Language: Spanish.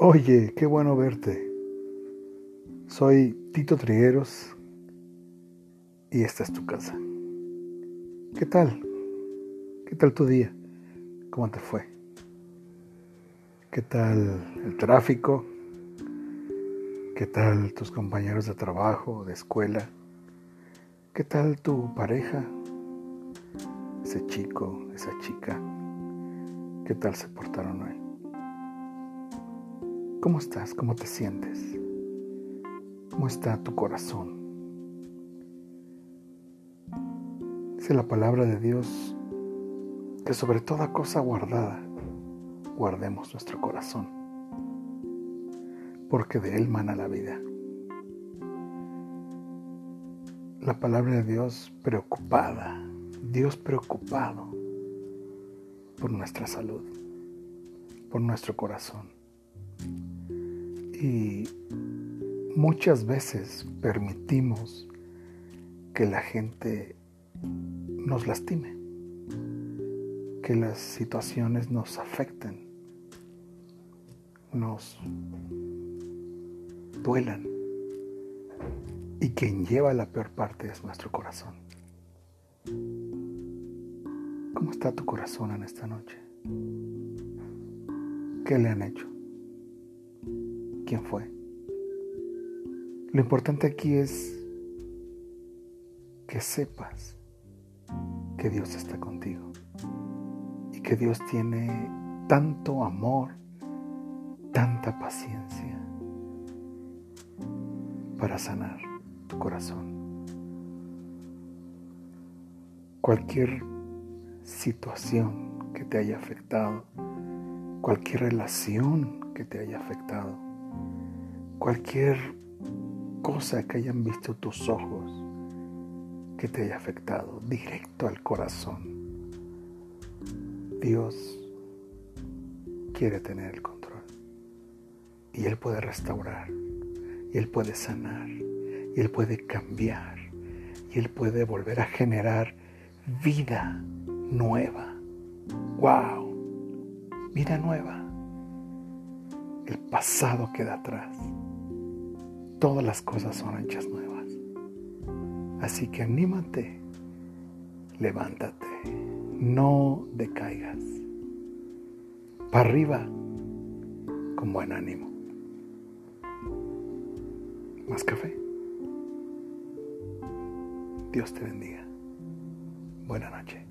Oye, qué bueno verte. Soy Tito Trigueros y esta es tu casa. ¿Qué tal? ¿Qué tal tu día? ¿Cómo te fue? ¿Qué tal el tráfico? ¿Qué tal tus compañeros de trabajo, de escuela? ¿Qué tal tu pareja? Ese chico, esa chica. ¿Qué tal se portaron hoy? ¿Cómo estás? ¿Cómo te sientes? ¿Cómo está tu corazón? Dice la palabra de Dios que sobre toda cosa guardada guardemos nuestro corazón, porque de él mana la vida. La palabra de Dios preocupada, Dios preocupado por nuestra salud, por nuestro corazón. Y muchas veces permitimos que la gente nos lastime, que las situaciones nos afecten, nos duelan. Y quien lleva la peor parte es nuestro corazón. ¿Cómo está tu corazón en esta noche? ¿Qué le han hecho? Quién fue. Lo importante aquí es que sepas que Dios está contigo y que Dios tiene tanto amor, tanta paciencia para sanar tu corazón. Cualquier situación que te haya afectado, cualquier relación que te haya afectado, cualquier cosa que hayan visto tus ojos que te haya afectado directo al corazón. Dios quiere tener el control y Él puede restaurar y Él puede sanar y Él puede cambiar y Él puede volver a generar vida nueva. ¡Wow! Vida nueva. El pasado queda atrás todas las cosas son hechas nuevas. Así que anímate, levántate, no decaigas. Para arriba, con buen ánimo. Más café. Dios te bendiga. Buena noche.